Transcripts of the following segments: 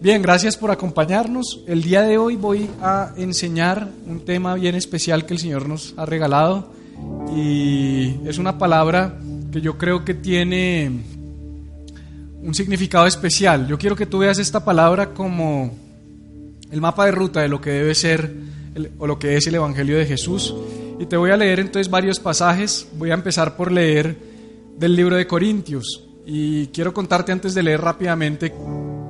Bien, gracias por acompañarnos. El día de hoy voy a enseñar un tema bien especial que el Señor nos ha regalado y es una palabra que yo creo que tiene un significado especial. Yo quiero que tú veas esta palabra como el mapa de ruta de lo que debe ser o lo que es el Evangelio de Jesús. Y te voy a leer entonces varios pasajes. Voy a empezar por leer del libro de Corintios. Y quiero contarte antes de leer rápidamente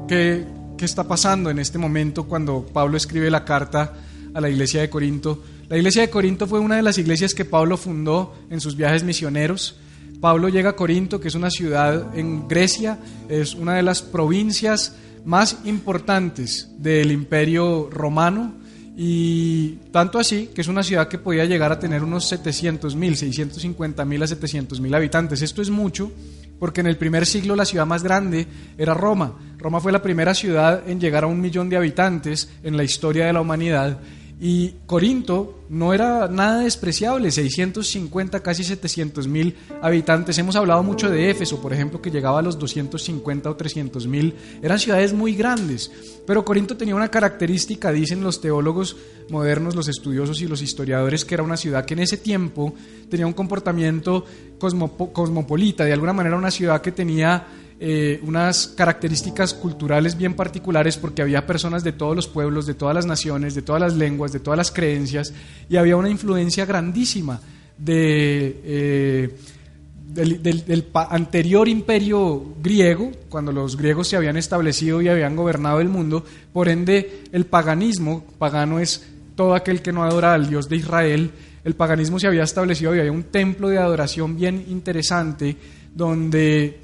qué, qué está pasando en este momento cuando Pablo escribe la carta a la iglesia de Corinto. La iglesia de Corinto fue una de las iglesias que Pablo fundó en sus viajes misioneros. Pablo llega a Corinto, que es una ciudad en Grecia, es una de las provincias más importantes del imperio romano y tanto así que es una ciudad que podía llegar a tener unos 700 mil, 650 mil a 700 mil habitantes. Esto es mucho porque en el primer siglo la ciudad más grande era Roma. Roma fue la primera ciudad en llegar a un millón de habitantes en la historia de la humanidad y Corinto no era nada despreciable, 650, casi 700 mil habitantes. Hemos hablado mucho de Éfeso, por ejemplo, que llegaba a los 250 o 300 mil. Eran ciudades muy grandes, pero Corinto tenía una característica, dicen los teólogos modernos, los estudiosos y los historiadores, que era una ciudad que en ese tiempo tenía un comportamiento cosmopolita, de alguna manera una ciudad que tenía eh, unas características culturales bien particulares porque había personas de todos los pueblos, de todas las naciones, de todas las lenguas, de todas las creencias y había una influencia grandísima de, eh, del, anterior imperio griego, cuando los griegos se habían establecido y habían gobernado el mundo, por ende el paganismo, pagano es todo aquel que no adora al Dios de Israel, el paganismo se había establecido y había un templo de adoración bien interesante donde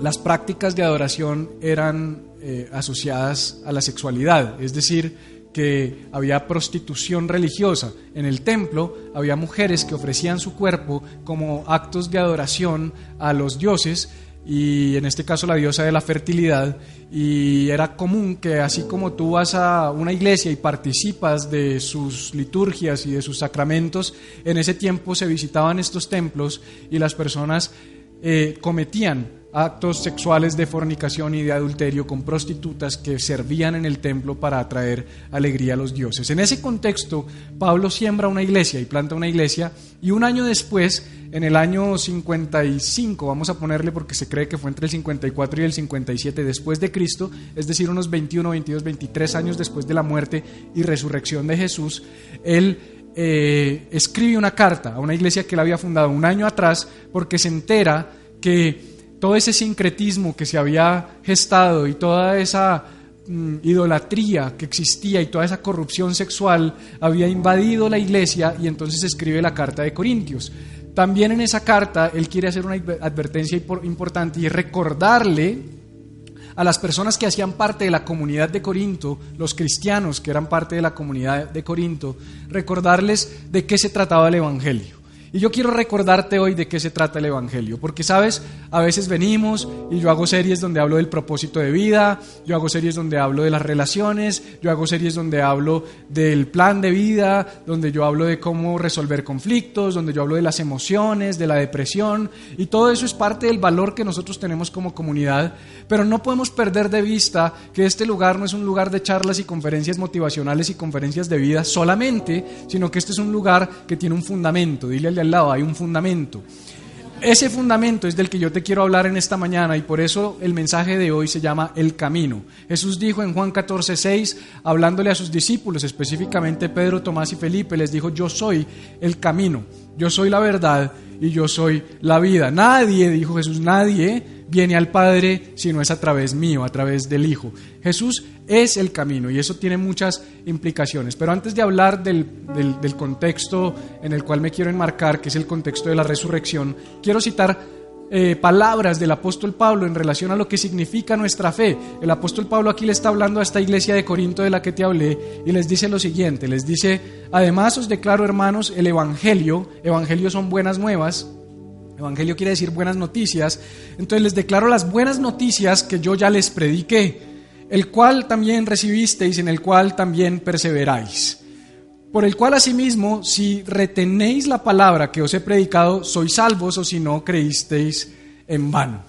las prácticas de adoración eran eh, asociadas a la sexualidad, es decir, que había prostitución religiosa. En el templo había mujeres que ofrecían su cuerpo como actos de adoración a los dioses y en este caso la diosa de la fertilidad y era común que así como tú vas a una iglesia y participas de sus liturgias y de sus sacramentos, en ese tiempo se visitaban estos templos y las personas eh, cometían actos sexuales de fornicación y de adulterio con prostitutas que servían en el templo para atraer alegría a los dioses. En ese contexto, Pablo siembra una iglesia y planta una iglesia y un año después, en el año 55, vamos a ponerle porque se cree que fue entre el 54 y el 57 después de Cristo, es decir, unos 21, 22, 23 años después de la muerte y resurrección de Jesús, él eh, escribe una carta a una iglesia que él había fundado un año atrás porque se entera que todo ese sincretismo que se había gestado y toda esa mm, idolatría que existía y toda esa corrupción sexual había invadido la iglesia y entonces escribe la carta de Corintios. También en esa carta él quiere hacer una advertencia importante y recordarle a las personas que hacían parte de la comunidad de Corinto, los cristianos que eran parte de la comunidad de Corinto, recordarles de qué se trataba el Evangelio. Y yo quiero recordarte hoy de qué se trata el Evangelio, porque sabes, a veces venimos y yo hago series donde hablo del propósito de vida, yo hago series donde hablo de las relaciones, yo hago series donde hablo del plan de vida, donde yo hablo de cómo resolver conflictos, donde yo hablo de las emociones, de la depresión, y todo eso es parte del valor que nosotros tenemos como comunidad, pero no podemos perder de vista que este lugar no es un lugar de charlas y conferencias motivacionales y conferencias de vida solamente, sino que este es un lugar que tiene un fundamento. Dile al lado, hay un fundamento. Ese fundamento es del que yo te quiero hablar en esta mañana y por eso el mensaje de hoy se llama El Camino. Jesús dijo en Juan 14, 6, hablándole a sus discípulos, específicamente Pedro, Tomás y Felipe, les dijo, yo soy el camino, yo soy la verdad y yo soy la vida. Nadie, dijo Jesús, nadie viene al Padre si no es a través mío, a través del Hijo. Jesús es el camino y eso tiene muchas implicaciones. Pero antes de hablar del, contexto en el cual me quiero enmarcar, que es el contexto de la resurrección, quiero citar eh, palabras del apóstol Pablo en relación a lo que significa nuestra fe. El apóstol Pablo aquí le está hablando a esta iglesia de Corinto de la que te hablé y les dice lo siguiente, les dice, además os declaro hermanos el Evangelio, Evangelio son buenas nuevas, Evangelio quiere decir buenas noticias. Entonces les declaro las buenas noticias que yo ya les prediqué, el cual también recibisteis, en el cual también perseveráis. Por el cual asimismo, si retenéis la palabra que os he predicado, sois salvos o si no creísteis en vano.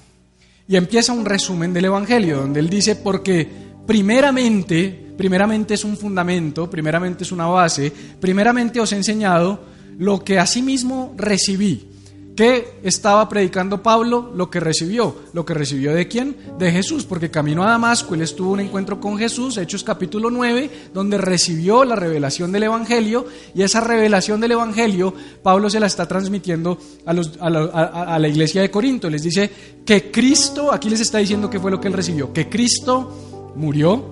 Y empieza un resumen del Evangelio, donde él dice, porque primeramente, primeramente es un fundamento, primeramente es una base, primeramente os he enseñado lo que asimismo recibí ¿Qué estaba predicando Pablo? Lo que recibió. ¿Lo que recibió de quién? De Jesús, porque camino a Damasco él estuvo un encuentro con Jesús, Hechos capítulo 9, donde recibió la revelación del Evangelio y esa revelación del Evangelio Pablo se la está transmitiendo a, a la iglesia de Corinto. Les dice que Cristo, aquí les está diciendo qué fue lo que él recibió, que Cristo murió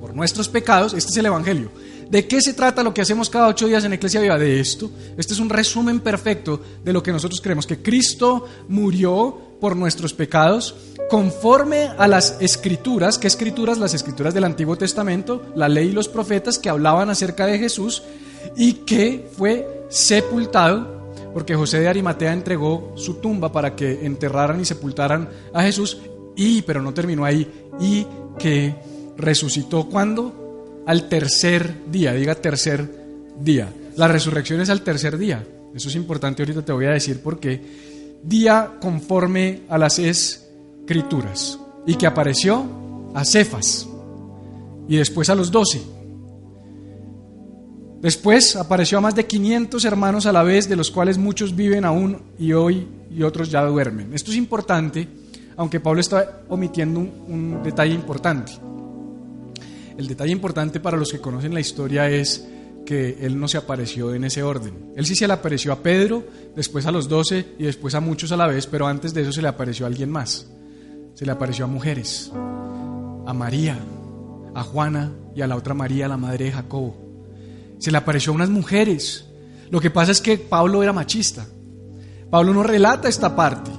por nuestros pecados, este es el Evangelio ¿De qué se trata lo que hacemos cada ocho días en Iglesia Viva? De esto. Este es un resumen perfecto de lo que nosotros creemos, que Cristo murió por nuestros pecados conforme a las escrituras. ¿Qué escrituras? Las escrituras del Antiguo Testamento, la ley y los profetas que hablaban acerca de Jesús y que fue sepultado porque José de Arimatea entregó su tumba para que enterraran y sepultaran a Jesús y, pero no terminó ahí, y que resucitó cuando al tercer día, diga tercer día. La resurrección es al tercer día. Eso es importante, ahorita te voy a decir por qué. Día conforme a las escrituras. Y que apareció a Cefas y después a los doce. Después apareció a más de 500 hermanos a la vez, de los cuales muchos viven aún y hoy y otros ya duermen. Esto es importante, aunque Pablo está omitiendo un, un detalle importante. El detalle importante para los que conocen la historia es que él no se apareció en ese orden. Él sí se le apareció a Pedro, después a los doce y después a muchos a la vez, pero antes de eso se le apareció a alguien más. Se le apareció a mujeres, a María, a Juana y a la otra María, la madre de Jacobo. Se le apareció a unas mujeres. Lo que pasa es que Pablo era machista. Pablo no relata esta parte.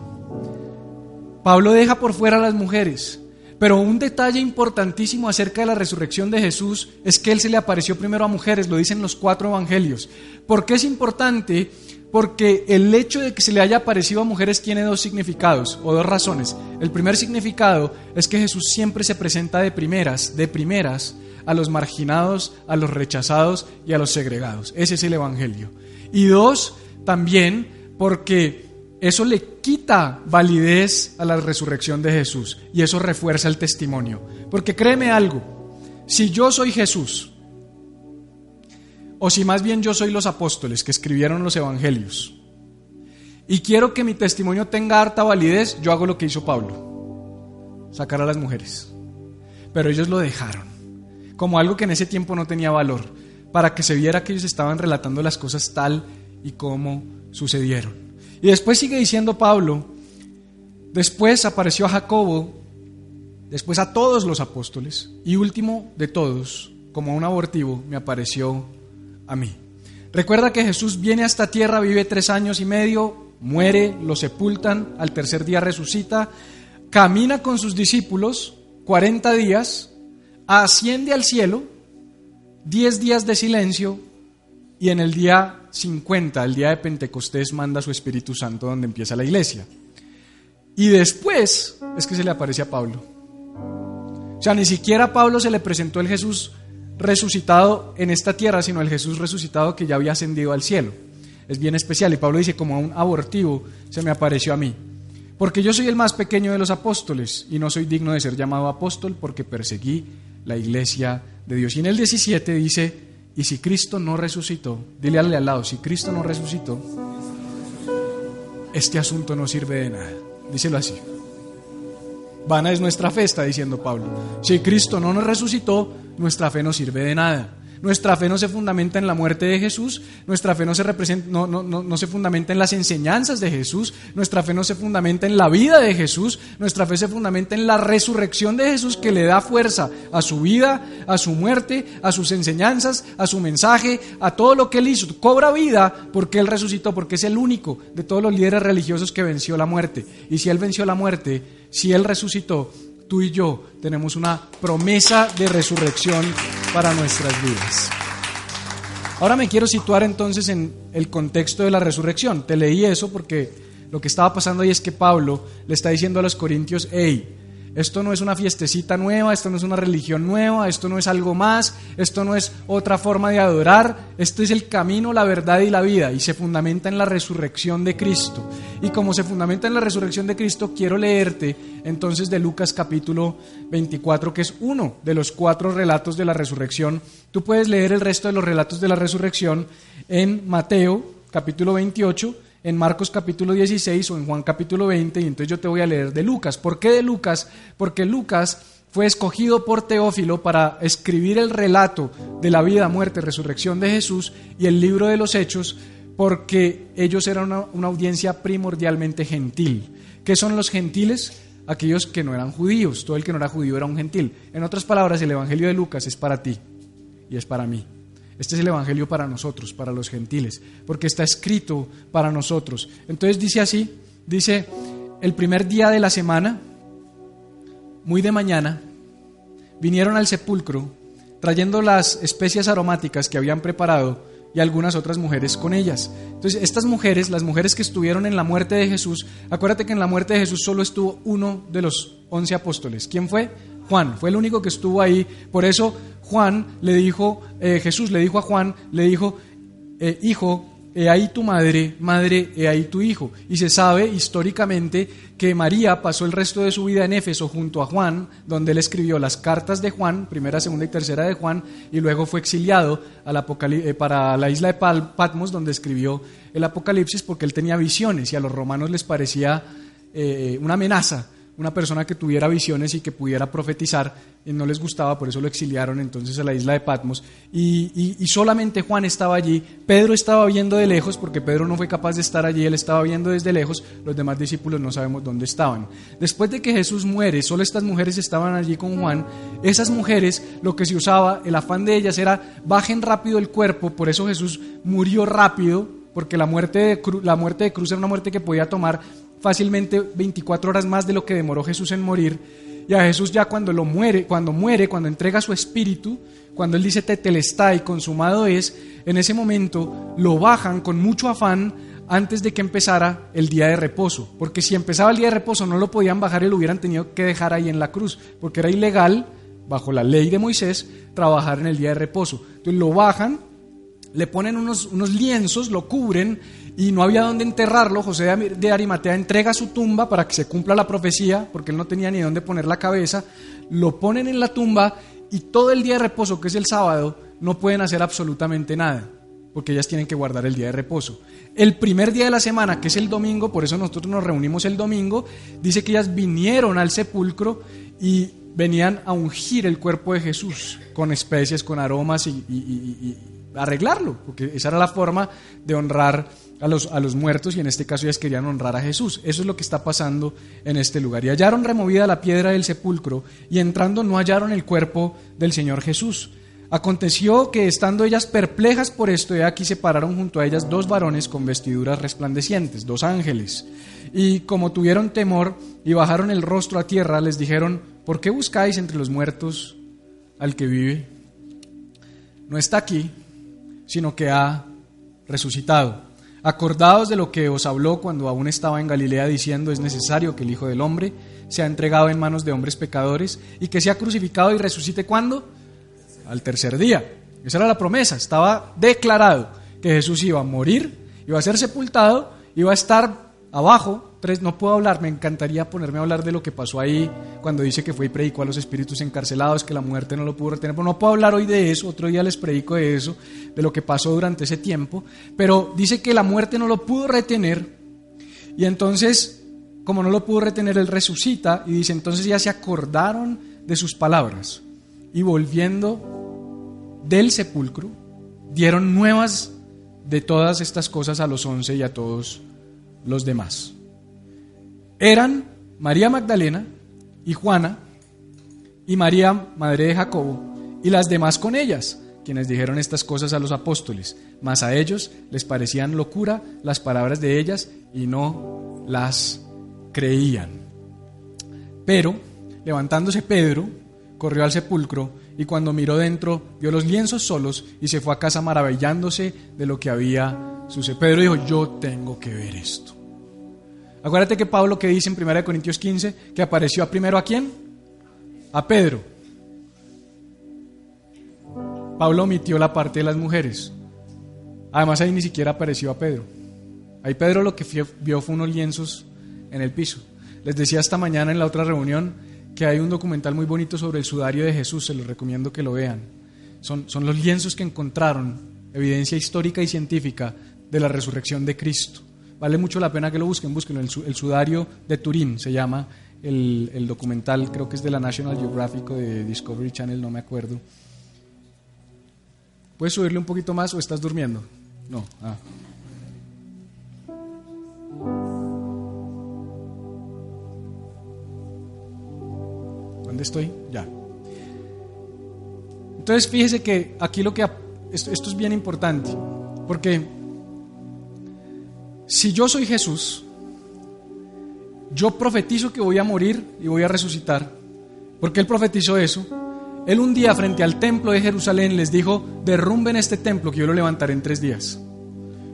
Pablo deja por fuera a las mujeres. Pero un detalle importantísimo acerca de la resurrección de Jesús es que Él se le apareció primero a mujeres, lo dicen los cuatro evangelios. ¿Por qué es importante? Porque el hecho de que se le haya aparecido a mujeres tiene dos significados o dos razones. El primer significado es que Jesús siempre se presenta de primeras, de primeras, a los marginados, a los rechazados y a los segregados. Ese es el Evangelio. Y dos, también porque eso le quita validez a la resurrección de Jesús y eso refuerza el testimonio. Porque créeme algo, si yo soy Jesús, o si más bien yo soy los apóstoles que escribieron los evangelios, y quiero que mi testimonio tenga harta validez, yo hago lo que hizo Pablo, sacar a las mujeres. Pero ellos lo dejaron, como algo que en ese tiempo no tenía valor, para que se viera que ellos estaban relatando las cosas tal y como sucedieron. Y después sigue diciendo Pablo, después apareció a Jacobo, después a todos los apóstoles, y último de todos, como un abortivo, me apareció a mí. Recuerda que Jesús viene a esta tierra, vive tres años y medio, muere, lo sepultan, al tercer día resucita, camina con sus discípulos 40 días, asciende al cielo, 10 días de silencio, y en el día 50, el día de Pentecostés, manda su Espíritu Santo donde empieza la iglesia. Y después es que se le aparece a Pablo. O sea, ni siquiera a Pablo se le presentó el Jesús resucitado en esta tierra, sino el Jesús resucitado que ya había ascendido al cielo. Es bien especial. Y Pablo dice, como a un abortivo se me apareció a mí. Porque yo soy el más pequeño de los apóstoles y no soy digno de ser llamado apóstol porque perseguí la iglesia de Dios. Y en el 17 dice, y si Cristo no resucitó, dile al lado, si Cristo no resucitó, este asunto no sirve de nada. Díselo así. Vana es nuestra fe, está diciendo Pablo. Si Cristo no nos resucitó, nuestra fe no sirve de nada. Nuestra fe no se fundamenta en la muerte de Jesús, nuestra fe no se, no, no, se fundamenta en las enseñanzas de Jesús, nuestra fe no se fundamenta en la vida de Jesús, nuestra fe se fundamenta en la resurrección de Jesús que le da fuerza a su vida, a su muerte, a sus enseñanzas, a su mensaje, a todo lo que él hizo. Cobra vida porque él resucitó, porque es el único de todos los líderes religiosos que venció la muerte. Y si él venció la muerte, si él resucitó, tú y yo tenemos una promesa de resurrección para nuestras vidas. Ahora me quiero situar entonces en el contexto de la resurrección. Te leí eso porque lo que estaba pasando ahí es que Pablo le está diciendo a los corintios, hey, Esto no es una fiestecita nueva, esto no es una religión nueva, esto no es algo más, esto no es otra forma de adorar, esto es el camino, la verdad y la vida y se fundamenta en la resurrección de Cristo. Y como se fundamenta en la resurrección de Cristo, quiero leerte entonces de Lucas capítulo 24, que es uno de los cuatro relatos de la resurrección. Tú puedes leer el resto de los relatos de la resurrección en Mateo capítulo 28 en Marcos capítulo 16 o en Juan capítulo 20 y entonces yo te voy a leer de Lucas. ¿Por qué de Lucas? Porque Lucas fue escogido por Teófilo para escribir el relato de la vida, muerte, resurrección de Jesús y el libro de los hechos porque ellos eran una, una audiencia primordialmente gentil. ¿Qué son los gentiles? Aquellos que no eran judíos. Todo el que no era judío era un gentil. En otras palabras, el Evangelio de Lucas es para ti y es para mí. Este es el Evangelio para nosotros, para los gentiles, porque está escrito para nosotros. Entonces dice así, dice, el primer día de la semana, muy de mañana, vinieron al sepulcro trayendo las especias aromáticas que habían preparado y algunas otras mujeres con ellas. Entonces, estas mujeres, las mujeres que estuvieron en la muerte de Jesús, acuérdate que en la muerte de Jesús solo estuvo uno de los once apóstoles. ¿Quién fue? Juan, fue el único que estuvo ahí. Por eso Juan le dijo, eh, Jesús le dijo a Juan, le dijo, eh, hijo, he ahí tu madre, madre, he ahí tu hijo. Y se sabe históricamente que María pasó el resto de su vida en Éfeso junto a Juan, donde él escribió las cartas de Juan, primera, segunda y tercera de Juan, y luego fue exiliado eh, para la isla de Patmos, donde escribió el Apocalipsis, porque él tenía visiones y a los romanos les parecía una amenaza una persona que tuviera visiones y que pudiera profetizar, y no les gustaba, por eso lo exiliaron entonces a la isla de Patmos. Y, solamente Juan estaba allí, Pedro estaba viendo de lejos, porque Pedro no fue capaz de estar allí, él estaba viendo desde lejos, los demás discípulos no sabemos dónde estaban. Después de que Jesús muere, solo estas mujeres estaban allí con Juan, esas mujeres, lo que se usaba, el afán de ellas era, bajen rápido el cuerpo, por eso Jesús murió rápido, porque la muerte de, la muerte de cruz era una muerte que podía tomar fácilmente 24 horas más de lo que demoró Jesús en morir. Y a Jesús ya cuando lo muere, cuando muere, cuando entrega su espíritu, cuando él dice y consumado es, en ese momento lo bajan con mucho afán antes de que empezara el día de reposo. Porque si empezaba el día de reposo no lo podían bajar y lo hubieran tenido que dejar ahí en la cruz, porque era ilegal, bajo la ley de Moisés, trabajar en el día de reposo. Entonces lo bajan, le ponen unos, unos lienzos, lo cubren y no había dónde enterrarlo, José de Arimatea entrega su tumba para que se cumpla la profecía, porque él no tenía ni dónde poner la cabeza, lo ponen en la tumba y todo el día de reposo, que es el sábado, no pueden hacer absolutamente nada, porque ellas tienen que guardar el día de reposo. El primer día de la semana, que es el domingo, por eso nosotros nos reunimos el domingo, dice que ellas vinieron al sepulcro y venían a ungir el cuerpo de Jesús con especies, con aromas y, arreglarlo, porque esa era la forma de honrar a los, a los muertos y en este caso ellas querían honrar a Jesús. Eso es lo que está pasando en este lugar. Y hallaron removida la piedra del sepulcro y entrando no hallaron el cuerpo del Señor Jesús. Aconteció que estando ellas perplejas por esto, he aquí se pararon junto a ellas dos varones con vestiduras resplandecientes, dos ángeles. Y como tuvieron temor y bajaron el rostro a tierra, les dijeron, ¿por qué buscáis entre los muertos al que vive? No está aquí, sino que ha resucitado. Acordaos de lo que os habló cuando aún estaba en Galilea diciendo es necesario que el Hijo del Hombre sea entregado en manos de hombres pecadores y que sea crucificado y resucite cuando? Al tercer día. Esa era la promesa, estaba declarado que Jesús iba a morir, iba a ser sepultado, iba a estar abajo Tres, no puedo hablar, me encantaría ponerme a hablar de lo que pasó ahí cuando dice que fue y predicó a los espíritus encarcelados, que la muerte no lo pudo retener. Pero no puedo hablar hoy de eso, otro día les predico de eso, de lo que pasó durante ese tiempo. Pero dice que la muerte no lo pudo retener y entonces, como no lo pudo retener, él resucita y dice, entonces ya se acordaron de sus palabras y volviendo del sepulcro, dieron nuevas de todas estas cosas a los once y a todos los demás eran María Magdalena y Juana y María, madre de Jacobo, y las demás con ellas, quienes dijeron estas cosas a los apóstoles, mas a ellos les parecían locura las palabras de ellas y no las creían. Pero, levantándose Pedro, corrió al sepulcro y cuando miró dentro vio los lienzos solos y se fue a casa maravillándose de lo que había sucedido. Pedro dijo, yo tengo que ver esto. Acuérdate que Pablo que dice en 1 Corintios 15 que apareció primero a quién? A Pedro. Pablo omitió la parte de las mujeres. Además ahí ni siquiera apareció a Pedro. Ahí Pedro lo que vio fue unos lienzos en el piso. Les decía esta mañana en la otra reunión que hay un documental muy bonito sobre el sudario de Jesús, se los recomiendo que lo vean. Son, son los lienzos que encontraron, evidencia histórica y científica de la resurrección de Cristo. Vale mucho la pena que lo busquen, busquen el, sudario de Turín, se llama el, el, documental, creo que es de la National Geographic de Discovery Channel, no me acuerdo. ¿Puedes subirle un poquito más o estás durmiendo? No. Ah. ¿Dónde estoy? Ya. Entonces fíjese que aquí lo que... Esto, esto es bien importante, porque si yo soy Jesús, yo profetizo que voy a morir y voy a resucitar, porque Él profetizó eso. Él un día frente al templo de Jerusalén les dijo, derrumben este templo que yo lo levantaré en tres días.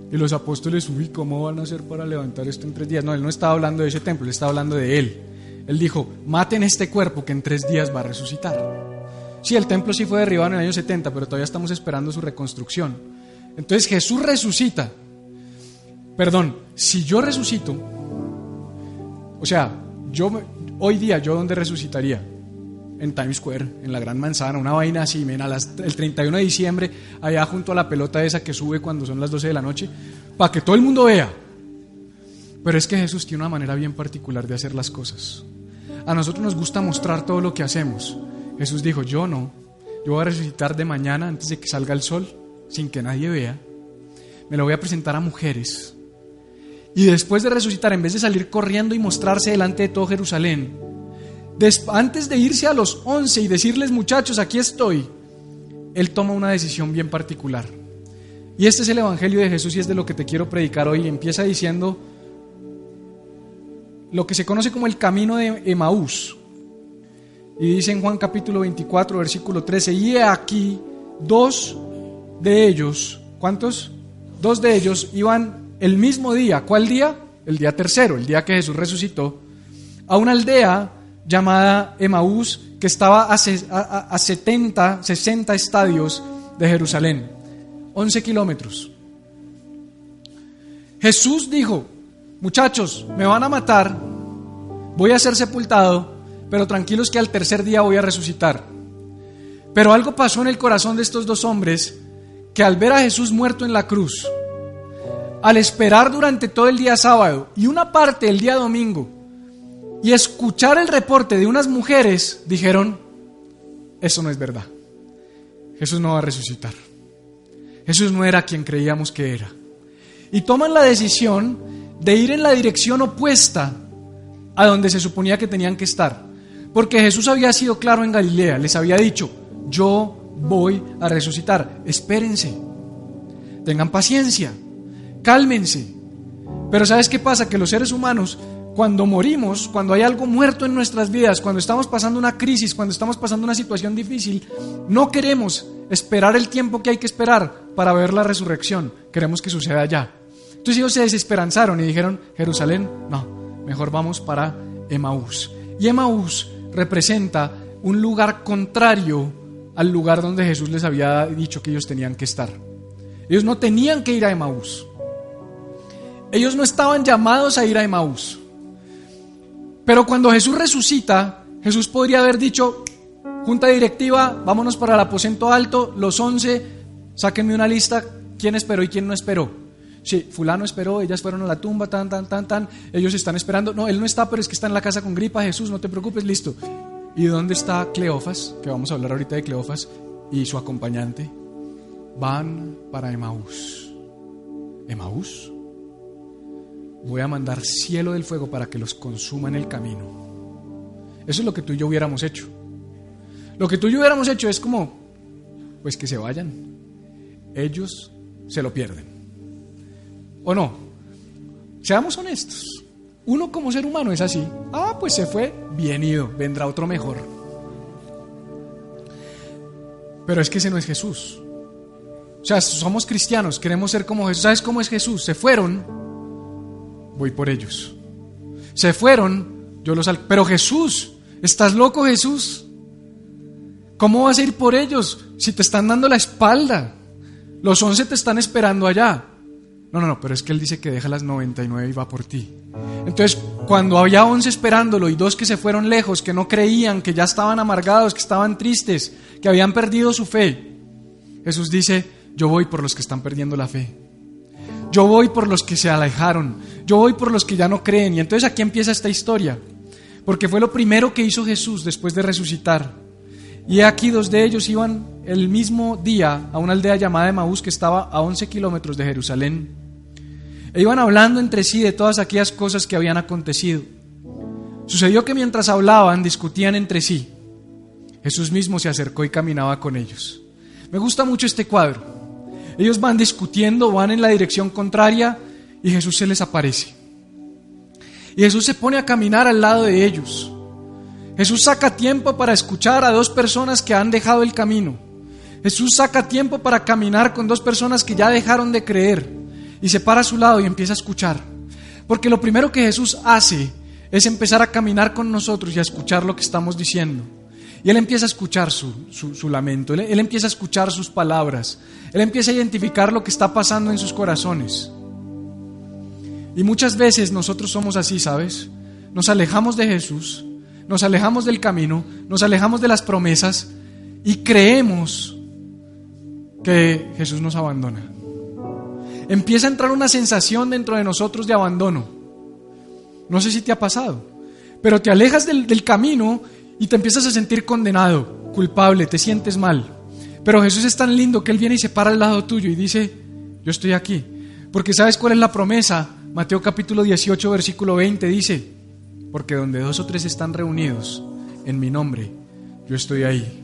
Y los apóstoles, uy, ¿cómo van a hacer para levantar esto en tres días? No, Él no estaba hablando de ese templo, Él estaba hablando de Él. Él dijo, maten este cuerpo que en tres días va a resucitar. Sí, el templo sí fue derribado en el año 70, pero todavía estamos esperando su reconstrucción. Entonces Jesús resucita. Perdón, si yo resucito, o sea, yo hoy día, ¿yo dónde resucitaría? En Times Square, en la Gran Manzana, una vaina así, men, el 31 de diciembre, allá junto a la pelota esa que sube cuando son las 12 de la noche, para que todo el mundo vea. Pero es que Jesús tiene una manera bien particular de hacer las cosas. A nosotros nos gusta mostrar todo lo que hacemos. Jesús dijo, yo no, yo voy a resucitar de mañana antes de que salga el sol, sin que nadie vea. Me lo voy a presentar a mujeres. Y después de resucitar, en vez de salir corriendo y mostrarse delante de todo Jerusalén, antes de irse a los once y decirles, muchachos, aquí estoy, Él toma una decisión bien particular. Y este es el Evangelio de Jesús y es de lo que te quiero predicar hoy. Empieza diciendo, lo que se conoce como el camino de Emaús. Y dice en Juan capítulo 24, versículo 13, y aquí dos de ellos, ¿cuántos? Dos de ellos iban el mismo día, ¿cuál día? El día tercero, el día que Jesús resucitó, a una aldea llamada Emaús que estaba a, a 70, 60 estadios de Jerusalén, 11 kilómetros. Jesús dijo, muchachos, me van a matar, voy a ser sepultado, pero tranquilos que al tercer día voy a resucitar. Pero algo pasó en el corazón de estos dos hombres que al ver a Jesús muerto en la cruz, al esperar durante todo el día sábado y una parte del día domingo y escuchar el reporte de unas mujeres, dijeron, eso no es verdad. Jesús no va a resucitar. Jesús no era quien creíamos que era. Y toman la decisión de ir en la dirección opuesta a donde se suponía que tenían que estar. Porque Jesús había sido claro en Galilea, les había dicho, yo voy a resucitar, espérense, tengan paciencia, cálmense. Pero ¿sabes qué pasa? Que los seres humanos, cuando morimos, cuando hay algo muerto en nuestras vidas, cuando estamos pasando una crisis, cuando estamos pasando una situación difícil, no queremos esperar el tiempo que hay que esperar para ver la resurrección, queremos que suceda ya. Entonces ellos se desesperanzaron y dijeron, Jerusalén, no, mejor vamos para Emaús. Y Emaús representa un lugar contrario al lugar donde Jesús les había dicho que ellos tenían que estar. Ellos no tenían que ir a Emaús. Ellos no estaban llamados a ir a Emaús. Pero cuando Jesús resucita, Jesús podría haber dicho, junta directiva, vámonos para el aposento alto, los once, sáquenme una lista, quién esperó y quién no esperó. Sí, fulano esperó, ellas fueron a la tumba, tan, tan, tan, tan, ellos están esperando. No, él no está, pero es que está en la casa con gripa, Jesús, no te preocupes, listo. ¿Y dónde está Cleofas? Que vamos a hablar ahorita de Cleofas y su acompañante. Van para Emaús. ¿Emaús? Voy a mandar cielo del fuego para que los consuma en el camino. Eso es lo que tú y yo hubiéramos hecho. Lo que tú y yo hubiéramos hecho es como, pues que se vayan. Ellos se lo pierden. ¿O no? Seamos honestos. Uno como ser humano es así. Ah, pues se fue, bien ido, vendrá otro mejor. Pero es que ese no es Jesús. O sea, somos cristianos, queremos ser como Jesús. ¿Sabes cómo es Jesús? Se fueron, voy por ellos. Se fueron, yo los... Pero Jesús, ¿estás loco Jesús? ¿Cómo vas a ir por ellos si te están dando la espalda? Los once te están esperando allá. No, no, no, pero es que él dice que deja las 99 y va por ti. Entonces, cuando había once esperándolo y dos que se fueron lejos, que no creían, que ya estaban amargados, que estaban tristes, que habían perdido su fe, Jesús dice, yo voy por los que están perdiendo la fe. Yo voy por los que se alejaron. Yo voy por los que ya no creen. Y entonces aquí empieza esta historia. Porque fue lo primero que hizo Jesús después de resucitar. Y aquí dos de ellos iban el mismo día a una aldea llamada Emaús que estaba a 11 kilómetros de Jerusalén. E iban hablando entre sí de todas aquellas cosas que habían acontecido. Sucedió que mientras hablaban, discutían entre sí. Jesús mismo se acercó y caminaba con ellos. Me gusta mucho este cuadro. Ellos van discutiendo, van en la dirección contraria y Jesús se les aparece. Y Jesús se pone a caminar al lado de ellos. Jesús saca tiempo para escuchar a dos personas que han dejado el camino. Jesús saca tiempo para caminar con dos personas que ya dejaron de creer y se para a su lado y empieza a escuchar. Porque lo primero que Jesús hace es empezar a caminar con nosotros y a escuchar lo que estamos diciendo. Y Él empieza a escuchar su, lamento, él, él empieza a escuchar sus palabras, Él empieza a identificar lo que está pasando en sus corazones. Y muchas veces nosotros somos así, ¿sabes? Nos alejamos de Jesús nos alejamos del camino, nos alejamos de las promesas y creemos que Jesús nos abandona. Empieza a entrar una sensación dentro de nosotros de abandono. No sé si te ha pasado, pero te alejas del, camino y te empiezas a sentir condenado, culpable, te sientes mal. Pero Jesús es tan lindo que Él viene y se para al lado tuyo y dice, yo estoy aquí. Porque ¿sabes cuál es la promesa? Mateo capítulo 18, versículo 20 dice, porque donde dos o tres están reunidos en mi nombre, yo estoy ahí.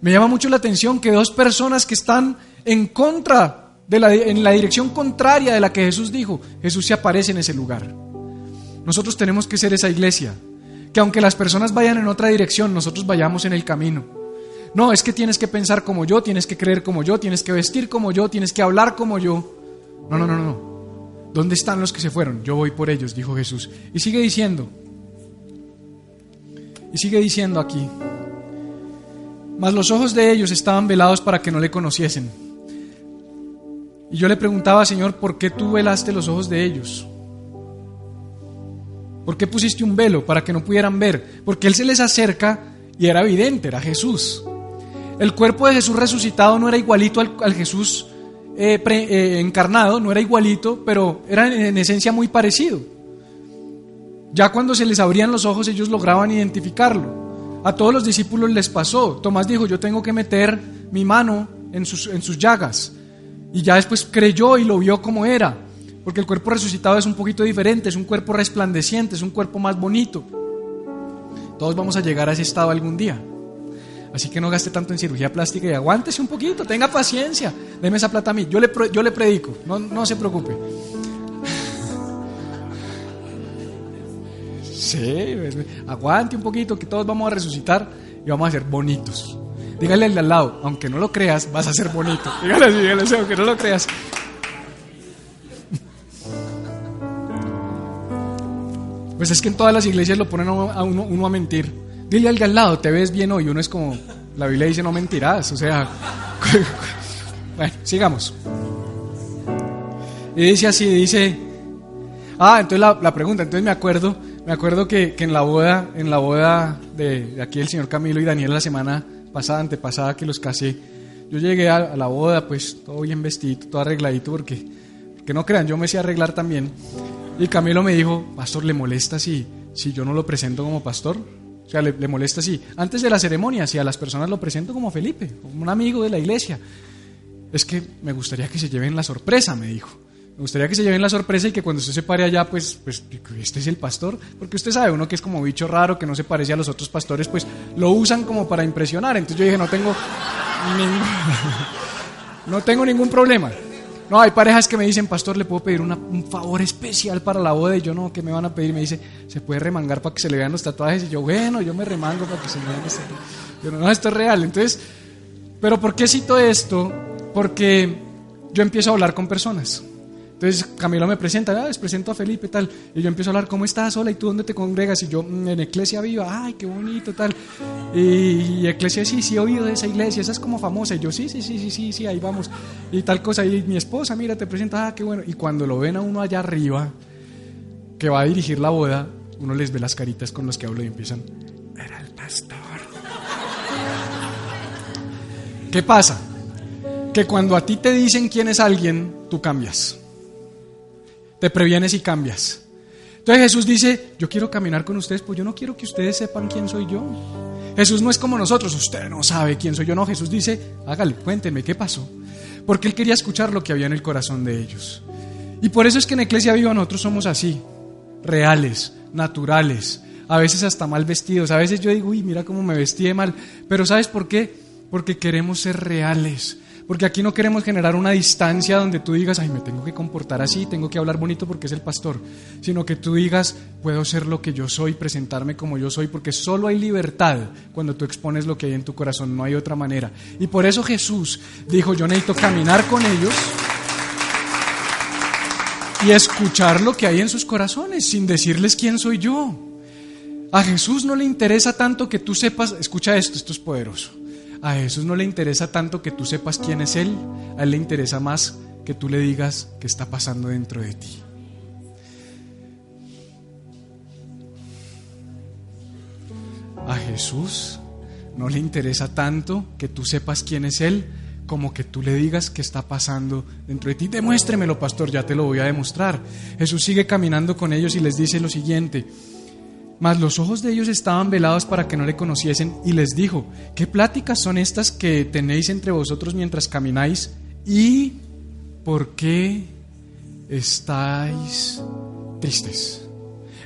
Me llama mucho la atención que dos personas que están en contra, de la, en la dirección contraria de la que Jesús dijo, Jesús se aparece en ese lugar. Nosotros tenemos que ser esa iglesia, que aunque las personas vayan en otra dirección, nosotros vayamos en el camino. No, es que tienes que pensar como yo, tienes que creer como yo, tienes que vestir como yo, tienes que hablar como yo. No, no, no, no. ¿Dónde están los que se fueron? Yo voy por ellos, dijo Jesús. Y sigue diciendo, y sigue diciendo aquí, mas los ojos de ellos estaban velados para que no le conociesen. Y yo le preguntaba, Señor, ¿por qué tú velaste los ojos de ellos? ¿Por qué pusiste un velo para que no pudieran ver? Porque Él se les acerca y era evidente, era Jesús. El cuerpo de Jesús resucitado no era igualito al, al Jesús eh, eh, encarnado, no era igualito, pero era en, esencia muy parecido. Ya cuando se les abrían los ojos ellos lograban identificarlo. A todos los discípulos les pasó. Tomás dijo, yo tengo que meter mi mano en sus, en sus llagas. Y ya después creyó y lo vio como era. Porque el cuerpo resucitado es un poquito diferente, es un cuerpo resplandeciente, es un cuerpo más bonito. Todos vamos a llegar a ese estado algún día. Así que no gaste tanto en cirugía plástica y aguántese un poquito, tenga paciencia. Deme esa plata a mí. Yo le, yo le predico, no, no se preocupe. Sí, aguante un poquito, que todos vamos a resucitar y vamos a ser bonitos. Dígale al de al lado, aunque no lo creas, vas a ser bonito. Dígale así, dígale aunque no lo creas. Pues es que en todas las iglesias lo ponen a uno a mentir. Dile al al lado, te ves bien hoy. Uno es como, la Biblia dice no mentirás. O sea, bueno, sigamos. Y dice así, dice, ah, entonces la, pregunta, entonces me acuerdo, me acuerdo que, en la boda, en la boda de, aquí el señor Camilo y Daniel la semana pasada, antepasada que los casé, yo llegué a, la boda pues todo bien vestido, todo arregladito porque, que no crean, yo me sé arreglar también. Y Camilo me dijo, pastor, ¿le molesta si, si yo no lo presento como pastor? O sea, le, molesta así. Antes de la ceremonia, si a las personas lo presento como Felipe, como un amigo de la iglesia, es que me gustaría que se lleven la sorpresa, me dijo. Me gustaría que se lleven la sorpresa y que cuando usted se pare allá, pues, pues este es el pastor. Porque usted sabe, uno que es como bicho raro, que no se parece a los otros pastores, pues lo usan como para impresionar. Entonces yo dije, no tengo no tengo ningún problema. No, hay parejas que me dicen, pastor, le puedo pedir un favor especial para la boda. Y yo, no, ¿qué me van a pedir? Me dice, ¿se puede remangar para que se le vean los tatuajes? Y yo, bueno, yo me remango para que se me vean los tatuajes. Yo, no, esto es real. Entonces, ¿pero por qué cito esto? Porque yo empiezo a hablar con personas. Entonces Camilo me presenta, ah, les presento a Felipe, tal. Y yo empiezo a hablar, ¿cómo estás? Hola, ¿y tú dónde te congregas? Y yo, mm, en Iglesia Viva, ay, qué bonito, tal. Y, y Iglesia, sí, sí, he oído de esa iglesia, esa es como famosa. Y yo, sí, sí, sí, sí, sí, sí, ahí vamos. Y tal cosa. Y mi esposa, mira, te presenta, ah, qué bueno. Y cuando lo ven a uno allá arriba, que va a dirigir la boda, uno les ve las caritas con los que hablo y empiezan, era el pastor. ¿Qué pasa? Que cuando a ti te dicen quién es alguien, tú cambias te previenes y cambias. Entonces Jesús dice, yo quiero caminar con ustedes, pues yo no quiero que ustedes sepan quién soy yo. Jesús no es como nosotros, usted no sabe quién soy yo, no, Jesús dice, hágale, cuéntenme qué pasó. Porque él quería escuchar lo que había en el corazón de ellos. Y por eso es que en Iglesia Viva nosotros somos así, reales, naturales, a veces hasta mal vestidos. A veces yo digo, uy, mira cómo me vestí de mal. Pero ¿sabes por qué? Porque queremos ser reales. Porque aquí no queremos generar una distancia donde tú digas, ay, me tengo que comportar así, tengo que hablar bonito porque es el pastor, sino que tú digas, puedo ser lo que yo soy, presentarme como yo soy, porque solo hay libertad cuando tú expones lo que hay en tu corazón, no hay otra manera. Y por eso Jesús dijo, yo necesito caminar con ellos y escuchar lo que hay en sus corazones sin decirles quién soy yo. A Jesús no le interesa tanto que tú sepas, escucha esto, esto es poderoso. A Jesús no le interesa tanto que tú sepas quién es Él, a Él le interesa más que tú le digas qué está pasando dentro de ti. A Jesús no le interesa tanto que tú sepas quién es Él como que tú le digas qué está pasando dentro de ti. Demuéstremelo, pastor, ya te lo voy a demostrar. Jesús sigue caminando con ellos y les dice lo siguiente. Mas los ojos de ellos estaban velados para que no le conociesen y les dijo, ¿qué pláticas son estas que tenéis entre vosotros mientras camináis? ¿Y por qué estáis tristes?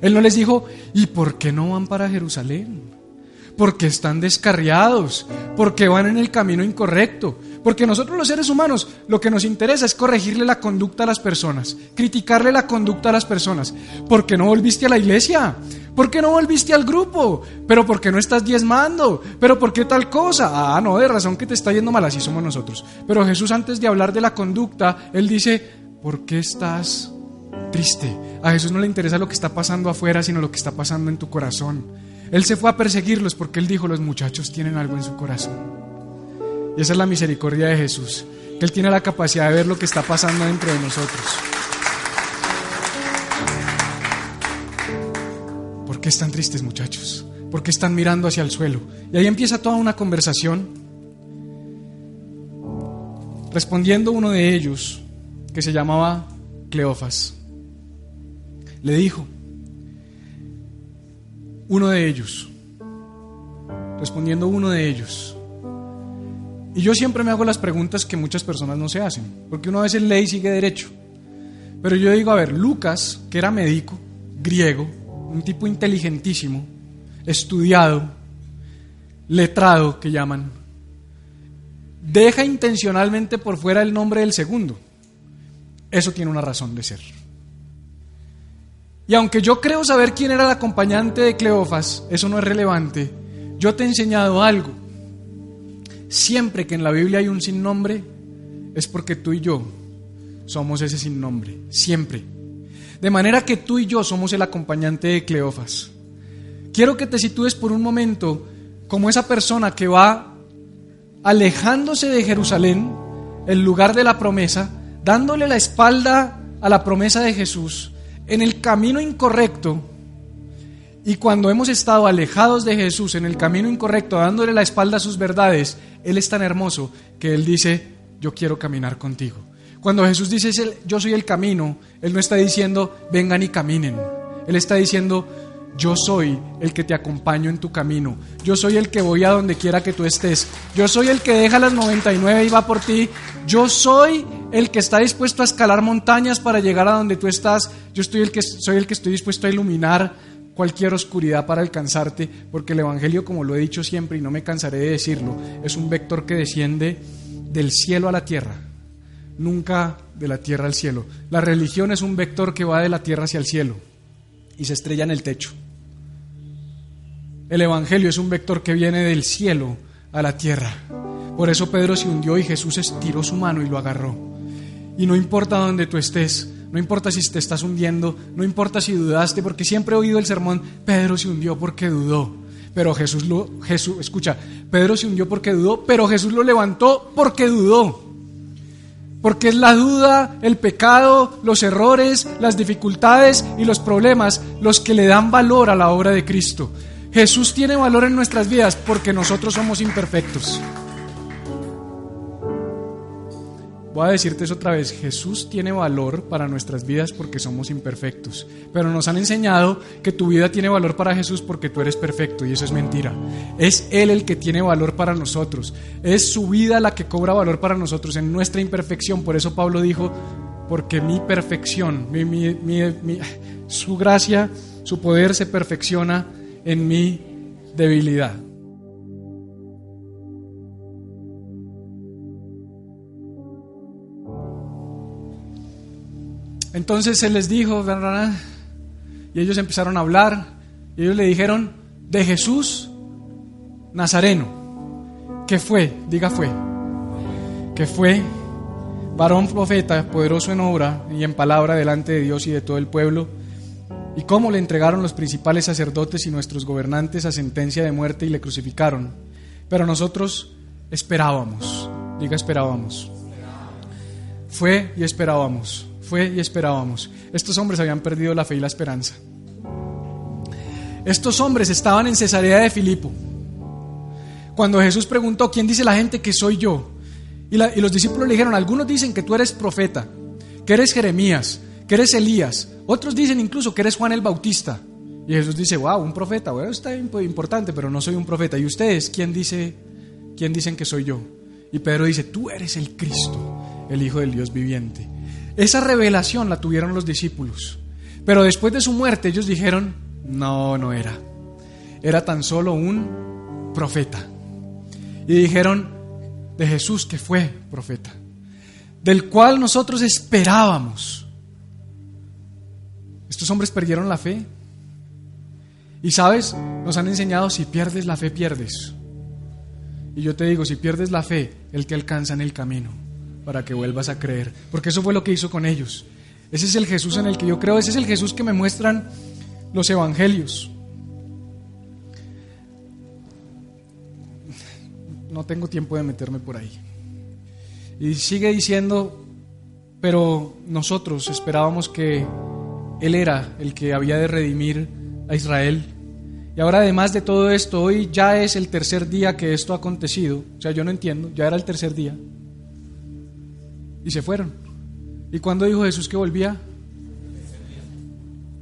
Él no les dijo, ¿y por qué no van para Jerusalén? Porque están descarriados, porque van en el camino incorrecto, porque nosotros los seres humanos lo que nos interesa es corregirle la conducta a las personas, criticarle la conducta a las personas. ¿Por qué no volviste a la iglesia? ¿Por qué no volviste al grupo? ¿Pero por qué no estás diezmando? ¿Pero por qué tal cosa? Ah, no, de razón que te está yendo mal, así somos nosotros. Pero Jesús antes de hablar de la conducta, Él dice, ¿por qué estás triste? A Jesús no le interesa lo que está pasando afuera, sino lo que está pasando en tu corazón. Él se fue a perseguirlos porque Él dijo, los muchachos tienen algo en su corazón. Y esa es la misericordia de Jesús, que Él tiene la capacidad de ver lo que está pasando dentro de nosotros. Qué están tristes muchachos? ¿Por qué están mirando hacia el suelo? Y ahí empieza toda una conversación. Respondiendo uno de ellos, que se llamaba Cleofas, le dijo, uno de ellos, respondiendo uno de ellos, y yo siempre me hago las preguntas que muchas personas no se hacen, porque uno a veces lee y sigue derecho. Pero yo digo, a ver, Lucas, que era médico, griego, un tipo inteligentísimo, estudiado, letrado, que llaman, deja intencionalmente por fuera el nombre del segundo. Eso tiene una razón de ser. Y aunque yo creo saber quién era el acompañante de Cleofas, eso no es relevante. Yo te he enseñado algo. Siempre que en la Biblia hay un sin nombre, es porque tú y yo somos ese sin nombre. Siempre. De manera que tú y yo somos el acompañante de Cleofas. Quiero que te sitúes por un momento como esa persona que va alejándose de Jerusalén, el lugar de la promesa, dándole la espalda a la promesa de Jesús, en el camino incorrecto, y cuando hemos estado alejados de Jesús en el camino incorrecto, dándole la espalda a sus verdades, Él es tan hermoso que Él dice, yo quiero caminar contigo. Cuando Jesús dice, yo soy el camino, Él no está diciendo, vengan y caminen. Él está diciendo, yo soy el que te acompaño en tu camino. Yo soy el que voy a donde quiera que tú estés. Yo soy el que deja las 99 y va por ti. Yo soy el que está dispuesto a escalar montañas para llegar a donde tú estás. Yo estoy el que, soy el que estoy dispuesto a iluminar cualquier oscuridad para alcanzarte, porque el Evangelio, como lo he dicho siempre y no me cansaré de decirlo, es un vector que desciende del cielo a la tierra, nunca de la tierra al cielo. La religión es un vector que va de la tierra hacia el cielo y se estrella en el techo. El Evangelio es un vector que viene del cielo a la tierra. Por eso Pedro se hundió y Jesús estiró su mano y lo agarró. Y no importa dónde tú estés, no importa si te estás hundiendo, no importa si dudaste, porque siempre he oído el sermón, Pedro se hundió porque dudó. Pero Jesús lo, Jesús, escucha, Pedro se hundió porque dudó, pero Jesús lo levantó porque dudó. Porque es la duda, el pecado, los errores, las dificultades y los problemas los que le dan valor a la obra de Cristo. Jesús tiene valor en nuestras vidas porque nosotros somos imperfectos. Voy a decirte eso otra vez, Jesús tiene valor para nuestras vidas porque somos imperfectos, pero nos han enseñado que tu vida tiene valor para Jesús porque tú eres perfecto y eso es mentira. Es Él el que tiene valor para nosotros, es su vida la que cobra valor para nosotros en nuestra imperfección, por eso Pablo dijo, porque mi perfección, su gracia, su poder se perfecciona en mi debilidad. Entonces él les dijo, y ellos empezaron a hablar, y ellos le dijeron, de Jesús Nazareno, que fue, diga fue, que fue varón profeta, poderoso en obra y en palabra delante de Dios y de todo el pueblo, y cómo le entregaron los principales sacerdotes y nuestros gobernantes a sentencia de muerte y le crucificaron. Pero nosotros esperábamos, diga esperábamos. Fue y esperábamos fue y esperábamos. Estos hombres habían perdido la fe y la esperanza. Estos hombres estaban en Cesarea de Filipo. Cuando Jesús preguntó, ¿quién dice la gente que soy yo? Y, los discípulos le dijeron, algunos dicen que tú eres profeta, que eres Jeremías, que eres Elías. Otros dicen incluso que eres Juan el Bautista. Y Jesús dice, wow, un profeta, bueno, está importante, pero no soy un profeta. ¿Y ustedes quién, dice, quién dicen que soy yo? Y Pedro dice, tú eres el Cristo, el Hijo del Dios viviente. Esa revelación la tuvieron los discípulos. Pero después de su muerte ellos dijeron, no, no era. Era tan solo un profeta. Y dijeron de Jesús que fue profeta, del cual nosotros esperábamos. Estos hombres perdieron la fe. Y sabes, nos han enseñado, si pierdes la fe, pierdes. Y yo te digo, si pierdes la fe, el que alcanza en el camino para que vuelvas a creer. Porque eso fue lo que hizo con ellos. Ese es el Jesús en el que yo creo, ese es el Jesús que me muestran los evangelios. No tengo tiempo de meterme por ahí. Y sigue diciendo, pero nosotros esperábamos que Él era el que había de redimir a Israel. Y ahora además de todo esto, hoy ya es el tercer día que esto ha acontecido. O sea, yo no entiendo, ya era el tercer día y se fueron. ¿Y cuando dijo Jesús que volvía?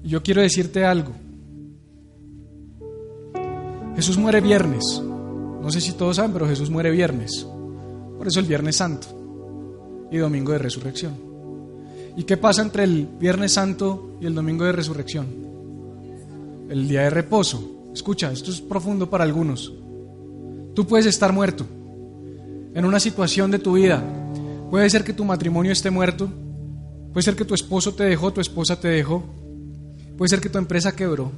Yo quiero decirte algo. Jesús muere viernes. No sé si todos saben, pero Jesús muere viernes. Por eso el Viernes Santo y Domingo de Resurrección. ¿Y qué pasa entre el Viernes Santo y el Domingo de Resurrección? El día de reposo. Escucha, esto es profundo para algunos. Tú puedes estar muerto en una situación de tu vida Puede ser que tu matrimonio esté muerto. Puede ser que tu esposo te dejó, tu esposa te dejó. Puede ser que tu empresa quebró.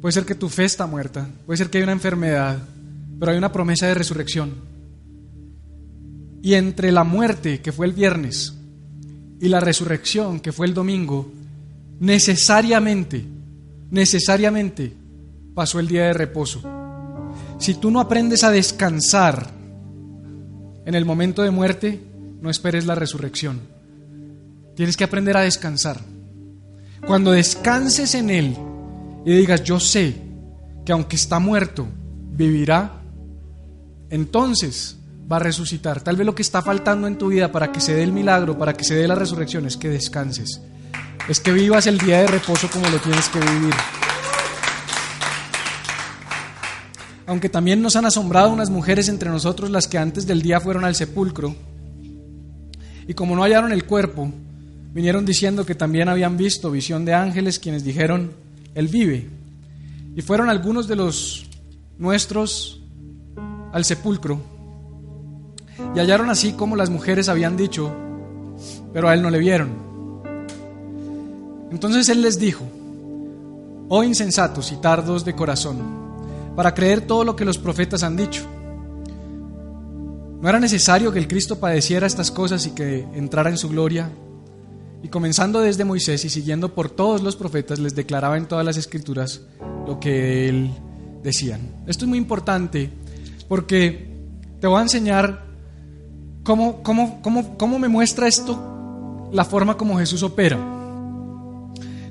Puede ser que tu fe está muerta. Puede ser que hay una enfermedad. Pero hay una promesa de resurrección. Y entre la muerte, que fue el viernes, y la resurrección, que fue el domingo, necesariamente, necesariamente pasó el día de reposo. Si tú no aprendes a descansar en el momento de muerte, no esperes la resurrección. Tienes que aprender a descansar. Cuando descanses en Él y digas, yo sé que aunque está muerto, vivirá, entonces va a resucitar. Tal vez lo que está faltando en tu vida para que se dé el milagro, para que se dé la resurrección, es que descanses. Es que vivas el día de reposo como lo tienes que vivir. Aunque también nos han asombrado unas mujeres entre nosotros las que antes del día fueron al sepulcro y como no hallaron el cuerpo, vinieron diciendo que también habían visto visión de ángeles quienes dijeron, Él vive. Y fueron algunos de los nuestros al sepulcro y hallaron así como las mujeres habían dicho, pero a Él no le vieron. Entonces Él les dijo, oh insensatos y tardos de corazón, para creer todo lo que los profetas han dicho. ¿No era necesario que el Cristo padeciera estas cosas y que entrara en su gloria? y comenzando desde Moisés y siguiendo por todos los profetas, les declaraba en todas las escrituras lo que él decían. Esto es muy importante porque te voy a enseñar cómo, cómo, cómo, cómo me muestra esto la forma como Jesús opera.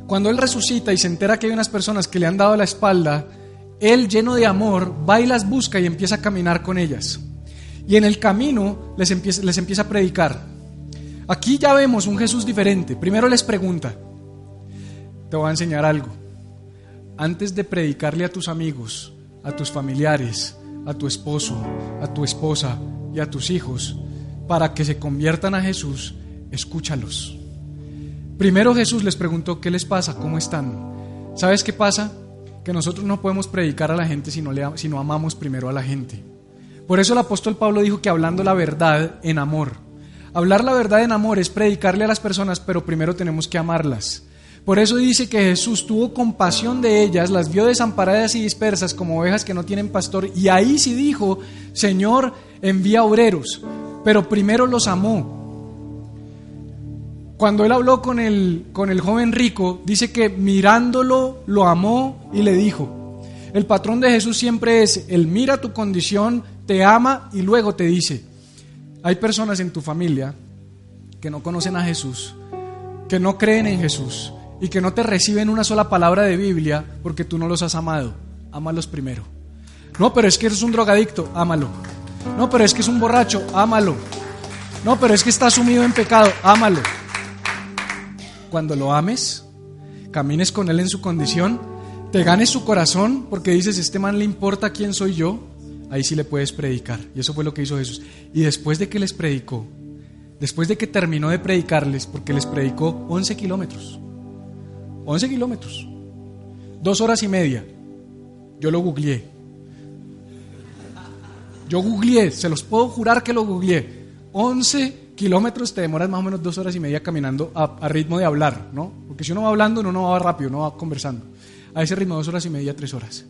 Cuando Él resucita y se entera que hay unas personas que le han dado la espalda, Él lleno de amor va y las busca y empieza a caminar con ellas. Y en el camino les empieza, les empieza a predicar. Aquí ya vemos un Jesús diferente. Primero les pregunta, te voy a enseñar algo. Antes de predicarle a tus amigos, a tus familiares, a tu esposo, a tu esposa y a tus hijos, para que se conviertan a Jesús, escúchalos. Primero Jesús les preguntó, ¿qué les pasa? ¿Cómo están? ¿Sabes qué pasa? Que nosotros no podemos predicar a la gente si no, le, si no amamos primero a la gente. Por eso el apóstol Pablo dijo que hablando la verdad en amor. Hablar la verdad en amor es predicarle a las personas, pero primero tenemos que amarlas. Por eso dice que Jesús tuvo compasión de ellas, las vio desamparadas y dispersas como ovejas que no tienen pastor, y ahí sí dijo, Señor, envía obreros, pero primero los amó. Cuando él habló con el, con el joven rico, dice que mirándolo lo amó y le dijo, el patrón de Jesús siempre es, él mira tu condición, te ama y luego te dice, hay personas en tu familia que no conocen a Jesús, que no creen en Jesús y que no te reciben una sola palabra de Biblia porque tú no los has amado. Ámalos primero. No, pero es que eres un drogadicto, ámalo. No, pero es que es un borracho, ámalo. No, pero es que está sumido en pecado, ámalo. Cuando lo ames, camines con él en su condición, te ganes su corazón porque dices, este man le importa quién soy yo, ahí sí le puedes predicar. Y eso fue lo que hizo Jesús. Y después de que les predicó, después de que terminó de predicarles, porque les predicó 11 kilómetros, 11 kilómetros, dos horas y media, yo lo googleé. Yo googleé, se los puedo jurar que lo googleé. 11 kilómetros te demoras más o menos dos horas y media caminando a, a, ritmo de hablar, ¿no? Porque si uno va hablando, uno no va rápido, uno va conversando. A ese ritmo, dos horas y media, tres horas.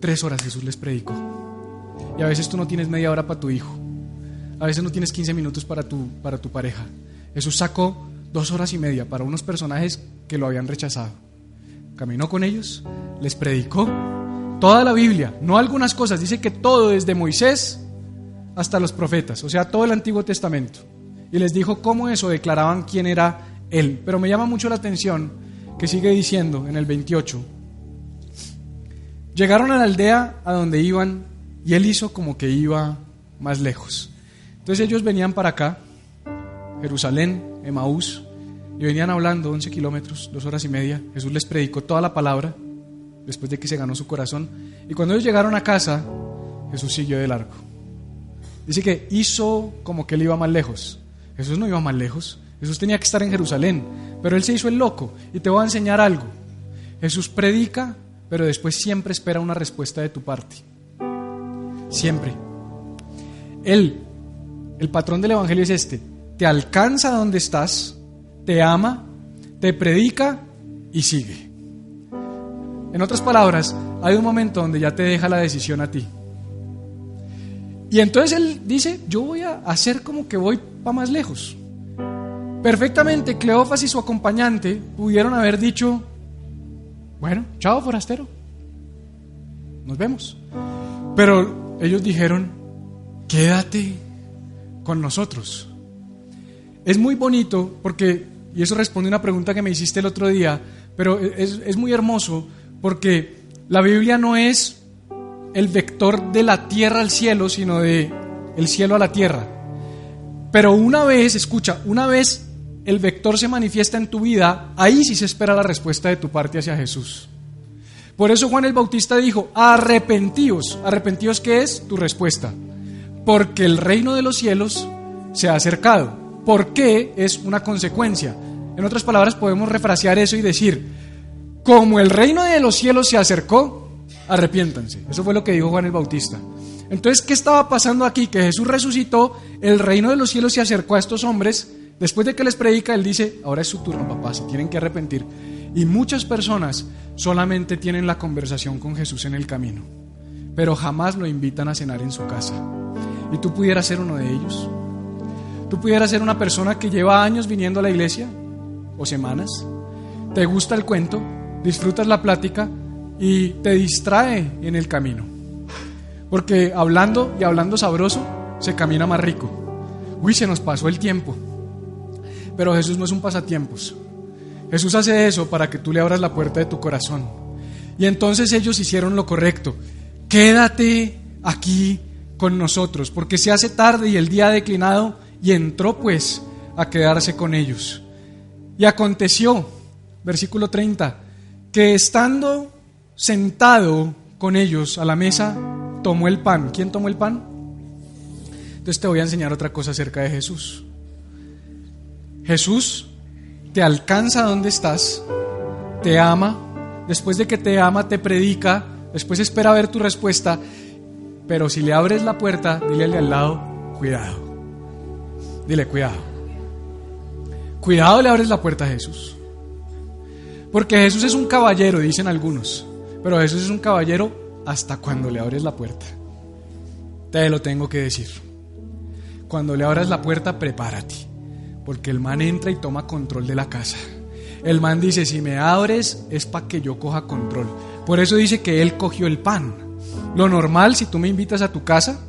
Tres horas Jesús les predicó. Y a veces tú no tienes media hora para tu hijo. A veces no tienes 15 minutos para tu, para tu pareja. Jesús sacó dos horas y media para unos personajes que lo habían rechazado. Caminó con ellos, les predicó toda la Biblia, no algunas cosas, dice que todo desde Moisés hasta los profetas, o sea, todo el Antiguo Testamento. Y les dijo cómo eso declaraban quién era Él. Pero me llama mucho la atención que sigue diciendo en el 28. Llegaron a la aldea a donde iban y él hizo como que iba más lejos. Entonces ellos venían para acá, Jerusalén, Emaús, y venían hablando 11 kilómetros, dos horas y media. Jesús les predicó toda la palabra después de que se ganó su corazón. Y cuando ellos llegaron a casa, Jesús siguió de largo. Dice que hizo como que él iba más lejos. Jesús no iba más lejos. Jesús tenía que estar en Jerusalén, pero él se hizo el loco. Y te voy a enseñar algo. Jesús predica, pero después siempre espera una respuesta de tu parte. Siempre. Él, el patrón del Evangelio es este. Te alcanza donde estás, te ama, te predica y sigue. En otras palabras, hay un momento donde ya te deja la decisión a ti. Y entonces él dice, yo voy a hacer como que voy para más lejos. Perfectamente, Cleofas y su acompañante pudieron haber dicho, bueno, chao forastero, nos vemos. Pero ellos dijeron, quédate con nosotros. Es muy bonito porque, y eso responde a una pregunta que me hiciste el otro día, pero es, es muy hermoso porque la Biblia no es el vector de la tierra al cielo, sino de el cielo a la tierra. Pero una vez, escucha, una vez el vector se manifiesta en tu vida, ahí sí se espera la respuesta de tu parte hacia Jesús. Por eso Juan el Bautista dijo, arrepentíos. ¿Arrepentíos qué es? Tu respuesta. Porque el reino de los cielos se ha acercado. ¿Por qué? Es una consecuencia. En otras palabras, podemos refrasear eso y decir, como el reino de los cielos se acercó, arrepiéntanse. Eso fue lo que dijo Juan el Bautista. Entonces, ¿qué estaba pasando aquí? Que Jesús resucitó, el reino de los cielos se acercó a estos hombres. Después de que les predica, él dice, ahora es su turno, papá, se tienen que arrepentir. Y muchas personas solamente tienen la conversación con Jesús en el camino, pero jamás lo invitan a cenar en su casa. ¿Y tú pudieras ser uno de ellos? ¿Tú pudieras ser una persona que lleva años viniendo a la iglesia? o semanas. Te gusta el cuento, disfrutas la plática y te distrae en el camino. Porque hablando y hablando sabroso, se camina más rico. Uy, se nos pasó el tiempo. Pero Jesús no es un pasatiempos. Jesús hace eso para que tú le abras la puerta de tu corazón. Y entonces ellos hicieron lo correcto. Quédate aquí con nosotros, porque se hace tarde y el día ha declinado, y entró pues a quedarse con ellos. Y aconteció, versículo 30, que estando sentado con ellos a la mesa, tomó el pan. ¿Quién tomó el pan? Entonces te voy a enseñar otra cosa acerca de Jesús. Jesús te alcanza donde estás, te ama, después de que te ama te predica, después espera ver tu respuesta, pero si le abres la puerta, dile al lado, cuidado. Dile, cuidado. Cuidado le abres la puerta a Jesús. Porque Jesús es un caballero, dicen algunos, pero Jesús es un caballero hasta cuando le abres la puerta. Te lo tengo que decir. Cuando le abras la puerta, prepárate porque el man entra y toma control de la casa. El man dice, si me abres es para que yo coja control. Por eso dice que él cogió el pan. Lo normal, si tú me invitas a tu casa,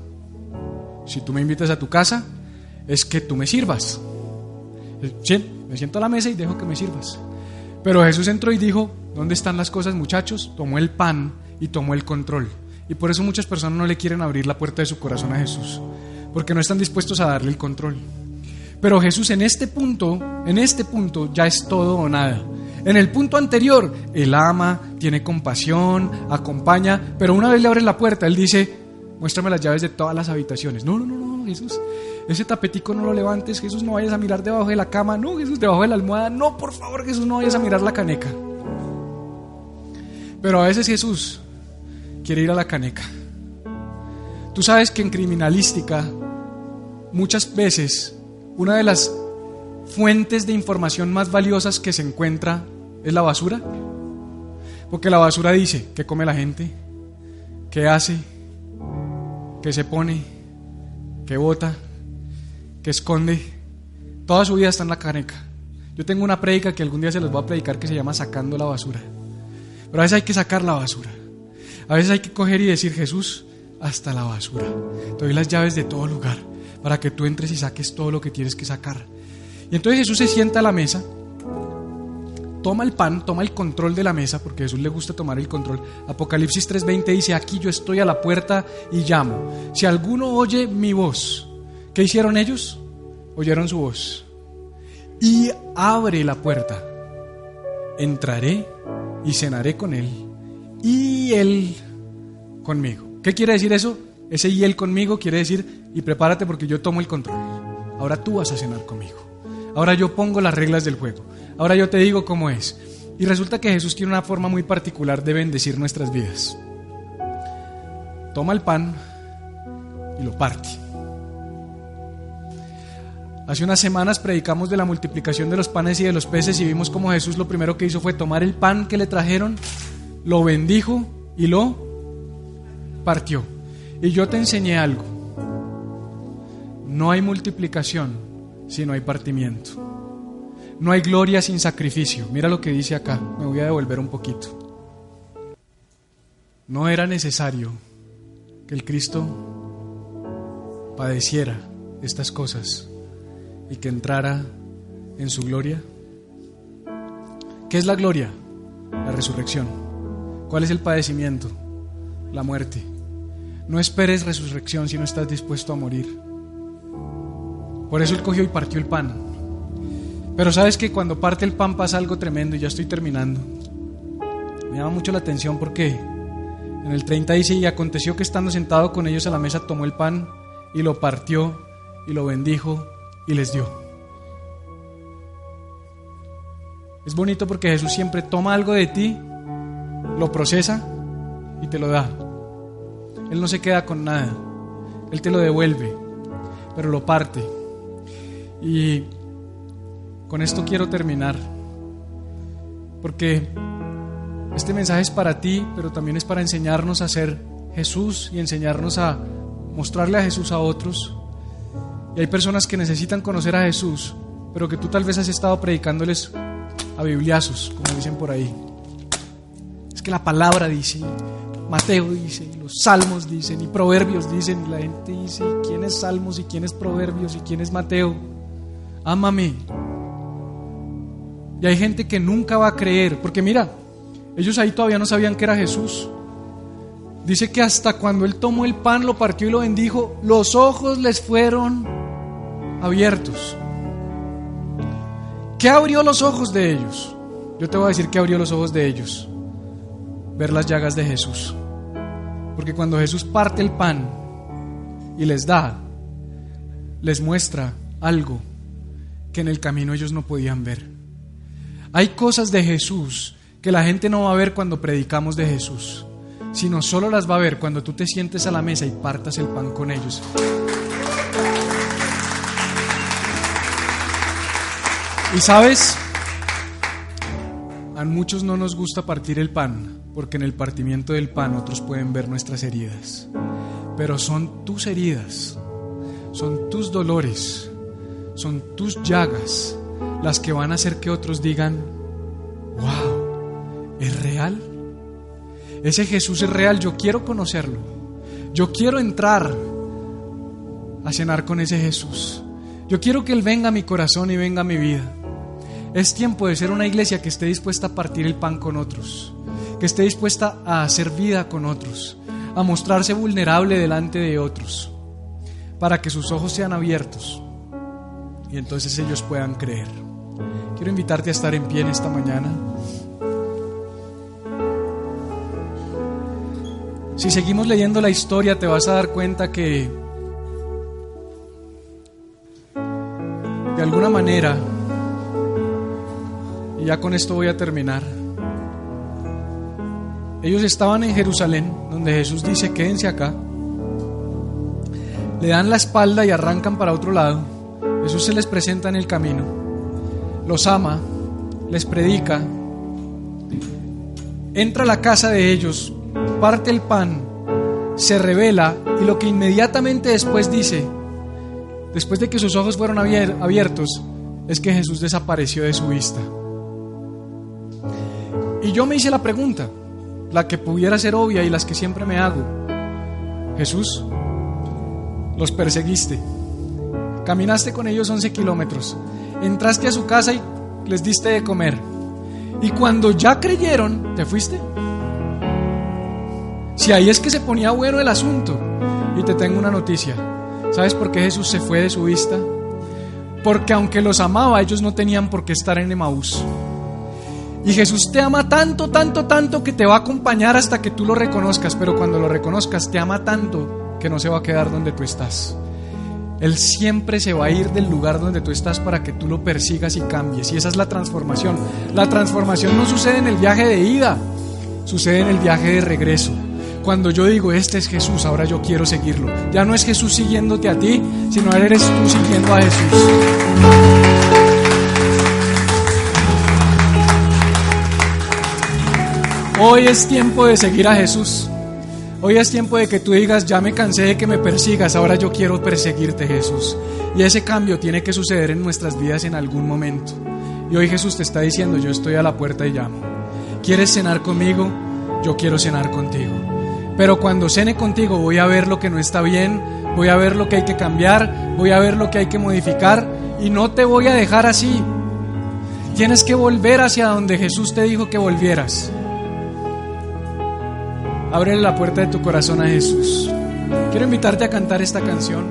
si tú me invitas a tu casa, es que tú me sirvas. Sí, me siento a la mesa y dejo que me sirvas. Pero Jesús entró y dijo, ¿dónde están las cosas muchachos? Tomó el pan y tomó el control. Y por eso muchas personas no le quieren abrir la puerta de su corazón a Jesús, porque no están dispuestos a darle el control. Pero Jesús en este punto, en este punto ya es todo o nada. En el punto anterior, Él ama, tiene compasión, acompaña, pero una vez le abre la puerta, Él dice, muéstrame las llaves de todas las habitaciones. No, no, no, no, Jesús, ese tapetico no lo levantes, Jesús, no vayas a mirar debajo de la cama, no, Jesús, debajo de la almohada, no, por favor, Jesús, no vayas a mirar la caneca. Pero a veces Jesús quiere ir a la caneca. Tú sabes que en criminalística muchas veces una de las fuentes de información más valiosas que se encuentra es la basura. Porque la basura dice qué come la gente, qué hace, qué se pone, qué bota, qué esconde. Toda su vida está en la caneca. Yo tengo una prédica que algún día se les voy a predicar que se llama sacando la basura. Pero a veces hay que sacar la basura. A veces hay que coger y decir, Jesús, hasta la basura. Te doy las llaves de todo lugar para que tú entres y saques todo lo que tienes que sacar. Y entonces Jesús se sienta a la mesa, toma el pan, toma el control de la mesa, porque a Jesús le gusta tomar el control. Apocalipsis 3:20 dice, aquí yo estoy a la puerta y llamo. Si alguno oye mi voz, ¿qué hicieron ellos? Oyeron su voz. Y abre la puerta. Entraré y cenaré con él y él conmigo. ¿Qué quiere decir eso? Ese y él conmigo quiere decir y prepárate porque yo tomo el control. Ahora tú vas a cenar conmigo. Ahora yo pongo las reglas del juego. Ahora yo te digo cómo es. Y resulta que Jesús tiene una forma muy particular de bendecir nuestras vidas. Toma el pan y lo parte. Hace unas semanas predicamos de la multiplicación de los panes y de los peces y vimos cómo Jesús lo primero que hizo fue tomar el pan que le trajeron, lo bendijo y lo partió. Y yo te enseñé algo. No hay multiplicación si no hay partimiento. No hay gloria sin sacrificio. Mira lo que dice acá. Me voy a devolver un poquito. No era necesario que el Cristo padeciera estas cosas y que entrara en su gloria. ¿Qué es la gloria? La resurrección. ¿Cuál es el padecimiento? La muerte. No esperes resurrección si no estás dispuesto a morir. Por eso él cogió y partió el pan. Pero sabes que cuando parte el pan pasa algo tremendo y ya estoy terminando. Me llama mucho la atención porque en el 30 dice, y aconteció que estando sentado con ellos a la mesa tomó el pan y lo partió y lo bendijo y les dio. Es bonito porque Jesús siempre toma algo de ti, lo procesa y te lo da. Él no se queda con nada, Él te lo devuelve, pero lo parte y con esto quiero terminar, porque este mensaje es para ti, pero también es para enseñarnos a ser Jesús y enseñarnos a mostrarle a Jesús a otros. Y hay personas que necesitan conocer a Jesús, pero que tú tal vez has estado predicándoles a bibliazos, como dicen por ahí. Es que la palabra dice, Mateo dice, los salmos dicen, y proverbios dicen, y la gente dice, ¿quién es salmos y quién es proverbios y quién es Mateo? Ámame. Y hay gente que nunca va a creer, porque mira, ellos ahí todavía no sabían que era Jesús. Dice que hasta cuando él tomó el pan, lo partió y lo bendijo, los ojos les fueron abiertos. ¿Qué abrió los ojos de ellos? Yo te voy a decir qué abrió los ojos de ellos. Ver las llagas de Jesús. Porque cuando Jesús parte el pan y les da, les muestra algo que en el camino ellos no podían ver. Hay cosas de Jesús que la gente no va a ver cuando predicamos de Jesús sino solo las va a ver cuando tú te sientes a la mesa y partas el pan con ellos. Y sabes, a muchos no nos gusta partir el pan, porque en el partimiento del pan otros pueden ver nuestras heridas. Pero son tus heridas, son tus dolores, son tus llagas las que van a hacer que otros digan, wow, ¿es real? Ese Jesús es real, yo quiero conocerlo. Yo quiero entrar a cenar con ese Jesús. Yo quiero que Él venga a mi corazón y venga a mi vida. Es tiempo de ser una iglesia que esté dispuesta a partir el pan con otros, que esté dispuesta a hacer vida con otros, a mostrarse vulnerable delante de otros, para que sus ojos sean abiertos y entonces ellos puedan creer. Quiero invitarte a estar en pie en esta mañana. Si seguimos leyendo la historia te vas a dar cuenta que de alguna manera, ya con esto voy a terminar, ellos estaban en Jerusalén, donde Jesús dice, quédense acá, le dan la espalda y arrancan para otro lado, Jesús se les presenta en el camino, los ama, les predica, entra a la casa de ellos, parte el pan, se revela y lo que inmediatamente después dice, después de que sus ojos fueron abiertos, es que Jesús desapareció de su vista. Y yo me hice la pregunta, la que pudiera ser obvia y las que siempre me hago. Jesús, los perseguiste, caminaste con ellos 11 kilómetros, entraste a su casa y les diste de comer. Y cuando ya creyeron, ¿te fuiste? Si ahí es que se ponía bueno el asunto. Y te tengo una noticia. ¿Sabes por qué Jesús se fue de su vista? Porque aunque los amaba, ellos no tenían por qué estar en Emaús. Y Jesús te ama tanto, tanto, tanto que te va a acompañar hasta que tú lo reconozcas, pero cuando lo reconozcas te ama tanto que no se va a quedar donde tú estás. Él siempre se va a ir del lugar donde tú estás para que tú lo persigas y cambies. Y esa es la transformación. La transformación no sucede en el viaje de ida, sucede en el viaje de regreso. Cuando yo digo, este es Jesús, ahora yo quiero seguirlo. Ya no es Jesús siguiéndote a ti, sino eres tú siguiendo a Jesús. Hoy es tiempo de seguir a Jesús. Hoy es tiempo de que tú digas, ya me cansé de que me persigas, ahora yo quiero perseguirte Jesús. Y ese cambio tiene que suceder en nuestras vidas en algún momento. Y hoy Jesús te está diciendo, yo estoy a la puerta y llamo. ¿Quieres cenar conmigo? Yo quiero cenar contigo. Pero cuando cene contigo voy a ver lo que no está bien, voy a ver lo que hay que cambiar, voy a ver lo que hay que modificar y no te voy a dejar así. Tienes que volver hacia donde Jesús te dijo que volvieras. Ábrele la puerta de tu corazón a Jesús. Quiero invitarte a cantar esta canción.